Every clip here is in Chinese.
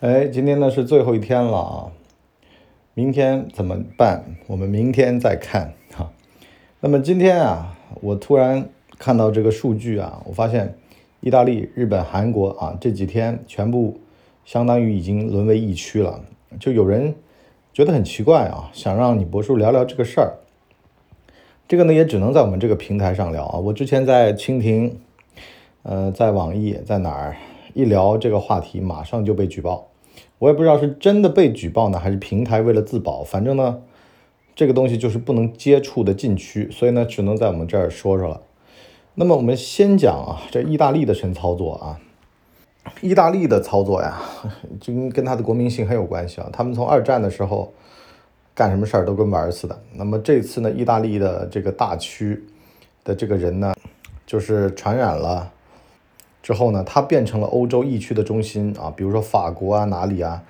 哎，今天呢是最后一天了啊，明天怎么办？我们明天再看哈。那么今天啊，我突然看到这个数据啊，我发现意大利、日本、韩国啊这几天全部相当于已经沦为疫区了。就有人觉得很奇怪啊，想让你博叔聊聊这个事儿。这个呢也只能在我们这个平台上聊啊。我之前在蜻蜓，呃，在网易，在哪儿一聊这个话题，马上就被举报。我也不知道是真的被举报呢，还是平台为了自保。反正呢，这个东西就是不能接触的禁区，所以呢，只能在我们这儿说说了。那么我们先讲啊，这意大利的神操作啊，意大利的操作呀，就跟跟他的国民性很有关系啊。他们从二战的时候。干什么事儿都跟玩儿似的。那么这次呢，意大利的这个大区的这个人呢，就是传染了之后呢，它变成了欧洲疫区的中心啊，比如说法国啊，哪里啊，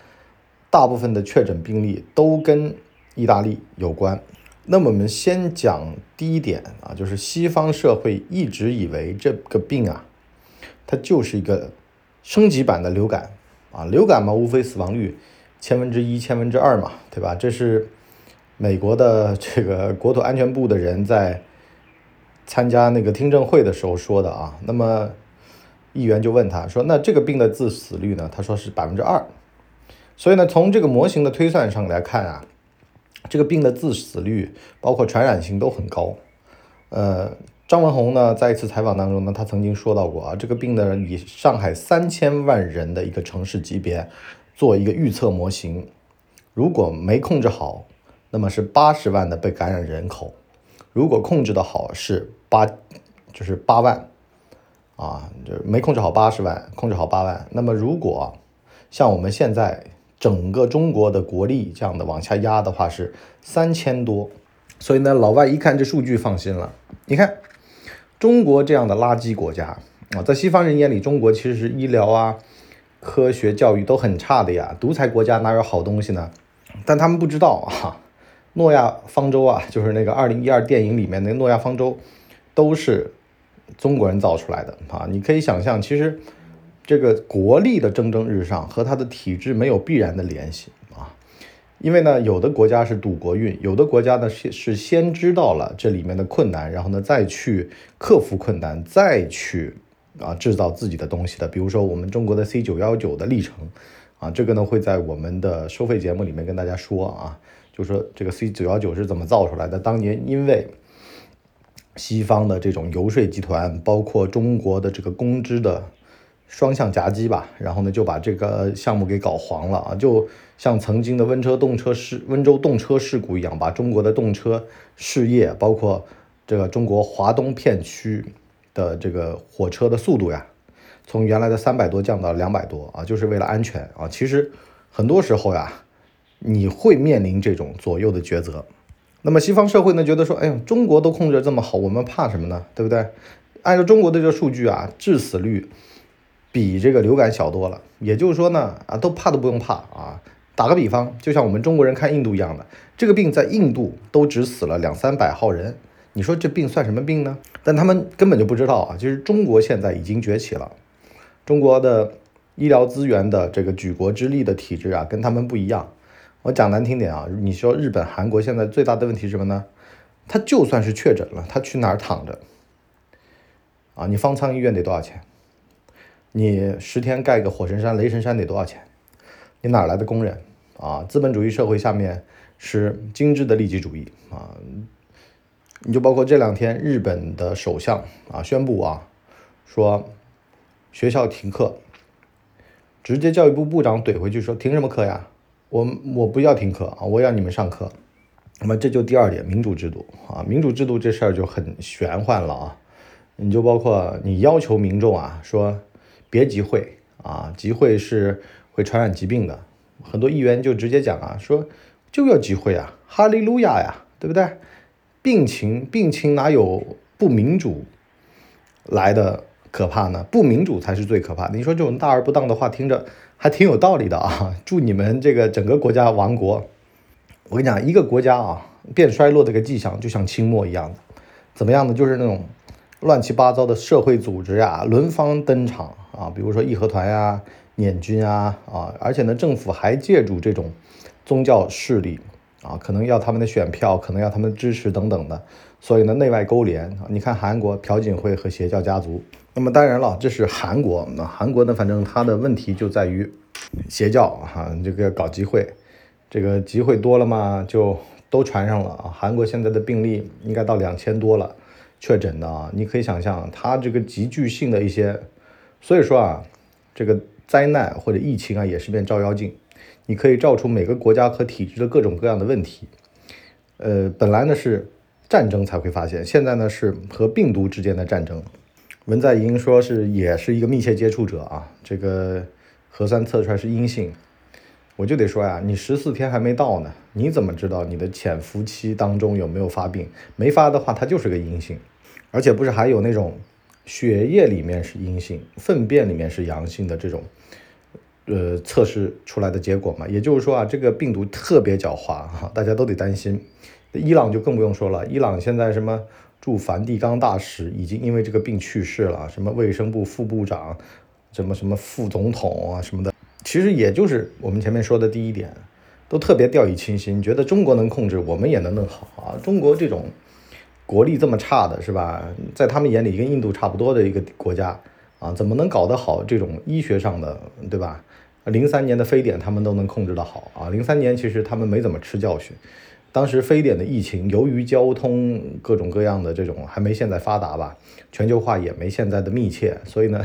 大部分的确诊病例都跟意大利有关。那么我们先讲第一点啊，就是西方社会一直以为这个病啊，它就是一个升级版的流感啊，流感嘛，无非死亡率千分之一、千分之二嘛，对吧？这是。美国的这个国土安全部的人在参加那个听证会的时候说的啊，那么议员就问他说：“那这个病的致死率呢？”他说是百分之二。所以呢，从这个模型的推算上来看啊，这个病的致死率包括传染性都很高。呃，张文宏呢在一次采访当中呢，他曾经说到过啊，这个病呢以上海三千万人的一个城市级别做一个预测模型，如果没控制好。那么是八十万的被感染人口，如果控制的好是八，就是八万，啊，就没控制好八十万，控制好八万。那么如果像我们现在整个中国的国力这样的往下压的话是三千多，所以呢，老外一看这数据放心了。你看中国这样的垃圾国家啊，在西方人眼里，中国其实是医疗啊、科学教育都很差的呀，独裁国家哪有好东西呢？但他们不知道啊。诺亚方舟啊，就是那个二零一二电影里面那诺亚方舟，都是中国人造出来的啊！你可以想象，其实这个国力的蒸蒸日上和它的体制没有必然的联系啊。因为呢，有的国家是赌国运，有的国家呢是是先知道了这里面的困难，然后呢再去克服困难，再去啊制造自己的东西的。比如说我们中国的 C 九幺九的历程啊，这个呢会在我们的收费节目里面跟大家说啊。就说这个 C 九幺九是怎么造出来的？当年因为西方的这种游说集团，包括中国的这个公知的双向夹击吧，然后呢就把这个项目给搞黄了啊！就像曾经的温车动车事温州动车事故一样，把中国的动车事业，包括这个中国华东片区的这个火车的速度呀，从原来的三百多降到两百多啊，就是为了安全啊！其实很多时候呀。你会面临这种左右的抉择，那么西方社会呢，觉得说，哎呦，中国都控制这么好，我们怕什么呢？对不对？按照中国的这个数据啊，致死率比这个流感小多了。也就是说呢，啊，都怕都不用怕啊。打个比方，就像我们中国人看印度一样的，这个病在印度都只死了两三百号人，你说这病算什么病呢？但他们根本就不知道啊，就是中国现在已经崛起了，中国的医疗资源的这个举国之力的体制啊，跟他们不一样。我讲难听点啊，你说日本、韩国现在最大的问题是什么呢？他就算是确诊了，他去哪儿躺着？啊，你方舱医院得多少钱？你十天盖个火神山、雷神山得多少钱？你哪来的工人？啊，资本主义社会下面是精致的利己主义啊！你就包括这两天日本的首相啊宣布啊，说学校停课，直接教育部部长怼回去说停什么课呀？我我不要停课啊，我要你们上课。那么这就第二点，民主制度啊，民主制度这事儿就很玄幻了啊。你就包括你要求民众啊，说别集会啊，集会是会传染疾病的。很多议员就直接讲啊，说就要集会啊，哈利路亚呀，对不对？病情病情哪有不民主来的可怕呢？不民主才是最可怕的。你说这种大而不当的话，听着。还挺有道理的啊！祝你们这个整个国家亡国。我跟你讲，一个国家啊变衰落这个迹象，就像清末一样的，怎么样呢？就是那种乱七八糟的社会组织呀，轮番登场啊，比如说义和团呀、捻军啊啊，而且呢，政府还借助这种宗教势力啊，可能要他们的选票，可能要他们支持等等的，所以呢，内外勾连啊。你看韩国朴槿惠和邪教家族，那么当然了，这是韩国，那韩国呢，反正它的问题就在于邪教哈，这个搞集会，这个集会多了嘛，就都传上了啊。韩国现在的病例应该到两千多了。确诊的啊，你可以想象它这个急剧性的一些，所以说啊，这个灾难或者疫情啊，也是面照妖镜，你可以照出每个国家和体制的各种各样的问题。呃，本来呢是战争才会发现，现在呢是和病毒之间的战争。文在寅说是也是一个密切接触者啊，这个核酸测出来是阴性，我就得说呀，你十四天还没到呢，你怎么知道你的潜伏期当中有没有发病？没发的话，它就是个阴性。而且不是还有那种血液里面是阴性，粪便里面是阳性的这种，呃，测试出来的结果嘛？也就是说啊，这个病毒特别狡猾哈，大家都得担心。伊朗就更不用说了，伊朗现在什么驻梵蒂冈大使已经因为这个病去世了，什么卫生部副部长，什么什么副总统啊什么的，其实也就是我们前面说的第一点，都特别掉以轻心，觉得中国能控制，我们也能弄好啊，中国这种。国力这么差的是吧？在他们眼里跟印度差不多的一个国家啊，怎么能搞得好这种医学上的，对吧？零三年的非典他们都能控制得好啊。零三年其实他们没怎么吃教训，当时非典的疫情由于交通各种各样的这种还没现在发达吧，全球化也没现在的密切，所以呢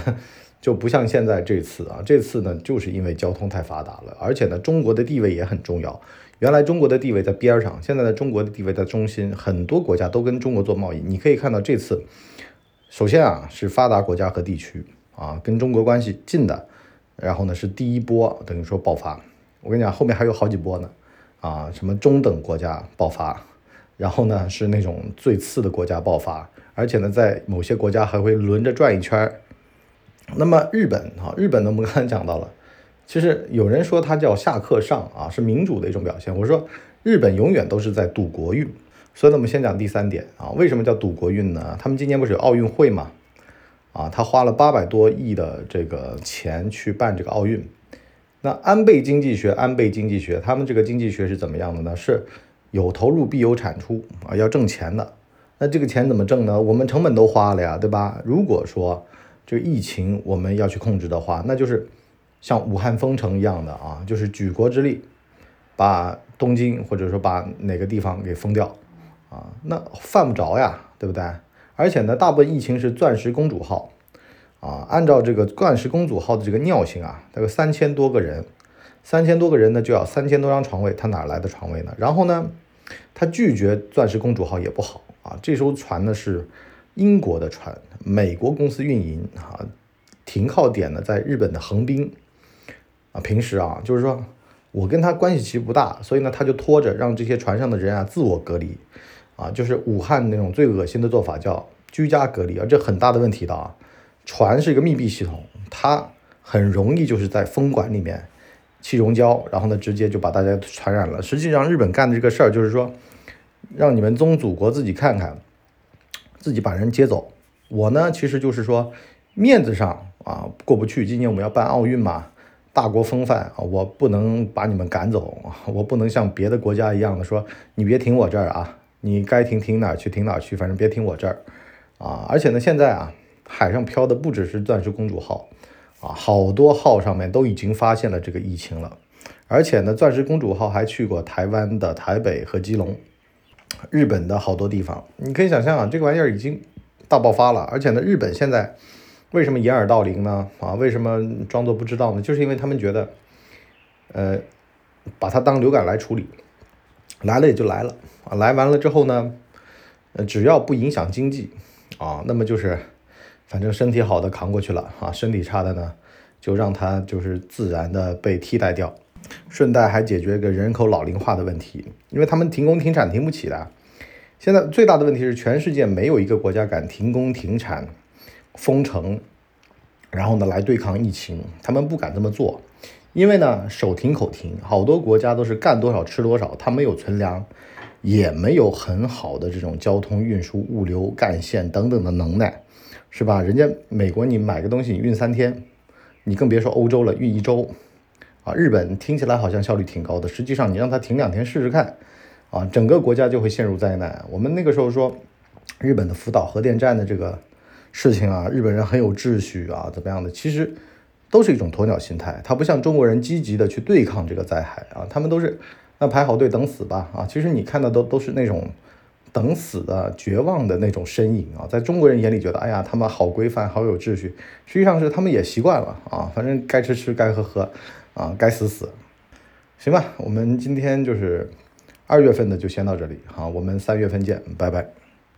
就不像现在这次啊，这次呢就是因为交通太发达了，而且呢中国的地位也很重要。原来中国的地位在边上，现在的中国的地位在中心，很多国家都跟中国做贸易。你可以看到这次，首先啊是发达国家和地区啊跟中国关系近的，然后呢是第一波等于说爆发。我跟你讲，后面还有好几波呢啊，什么中等国家爆发，然后呢是那种最次的国家爆发，而且呢在某些国家还会轮着转一圈。那么日本啊，日本呢我们刚才讲到了。其实有人说它叫下克上啊，是民主的一种表现。我说日本永远都是在赌国运，所以呢，我们先讲第三点啊，为什么叫赌国运呢？他们今年不是有奥运会嘛？啊，他花了八百多亿的这个钱去办这个奥运。那安倍经济学，安倍经济学，他们这个经济学是怎么样的呢？是有投入必有产出啊，要挣钱的。那这个钱怎么挣呢？我们成本都花了呀，对吧？如果说这个疫情我们要去控制的话，那就是。像武汉封城一样的啊，就是举国之力，把东京或者说把哪个地方给封掉啊，那犯不着呀，对不对？而且呢，大部分疫情是钻石公主号啊，按照这个钻石公主号的这个尿性啊，大概三千多个人，三千多个人呢就要三千多张床位，他哪来的床位呢？然后呢，他拒绝钻石公主号也不好啊，这艘船呢是英国的船，美国公司运营啊，停靠点呢在日本的横滨。啊，平时啊，就是说我跟他关系其实不大，所以呢，他就拖着让这些船上的人啊自我隔离，啊，就是武汉那种最恶心的做法叫居家隔离啊，这很大的问题的啊。船是一个密闭系统，它很容易就是在风管里面气溶胶，然后呢直接就把大家传染了。实际上日本干的这个事儿就是说，让你们宗祖国自己看看，自己把人接走。我呢其实就是说面子上啊过不去，今年我们要办奥运嘛。大国风范啊，我不能把你们赶走，我不能像别的国家一样的说，你别停我这儿啊，你该停停哪儿去停哪儿去，反正别停我这儿啊。而且呢，现在啊，海上漂的不只是钻石公主号啊，好多号上面都已经发现了这个疫情了。而且呢，钻石公主号还去过台湾的台北和基隆，日本的好多地方，你可以想象啊，这个玩意儿已经大爆发了。而且呢，日本现在。为什么掩耳盗铃呢？啊，为什么装作不知道呢？就是因为他们觉得，呃，把它当流感来处理，来了也就来了，来完了之后呢，呃，只要不影响经济啊，那么就是，反正身体好的扛过去了啊，身体差的呢，就让它就是自然的被替代掉，顺带还解决一个人口老龄化的问题，因为他们停工停产停不起的，现在最大的问题是全世界没有一个国家敢停工停产。封城，然后呢来对抗疫情，他们不敢这么做，因为呢手停口停，好多国家都是干多少吃多少，他没有存粮，也没有很好的这种交通运输、物流干线等等的能耐，是吧？人家美国你买个东西你运三天，你更别说欧洲了，运一周啊。日本听起来好像效率挺高的，实际上你让它停两天试试看啊，整个国家就会陷入灾难。我们那个时候说日本的福岛核电站的这个事情啊，日本人很有秩序啊，怎么样的？其实都是一种鸵鸟心态，他不像中国人积极的去对抗这个灾害啊，他们都是那排好队等死吧啊。其实你看到都都是那种。等死的绝望的那种身影啊，在中国人眼里觉得，哎呀，他们好规范，好有秩序。实际上是他们也习惯了啊，反正该吃吃，该喝喝，啊，该死死。行吧，我们今天就是二月份的就先到这里，好，我们三月份见，拜拜。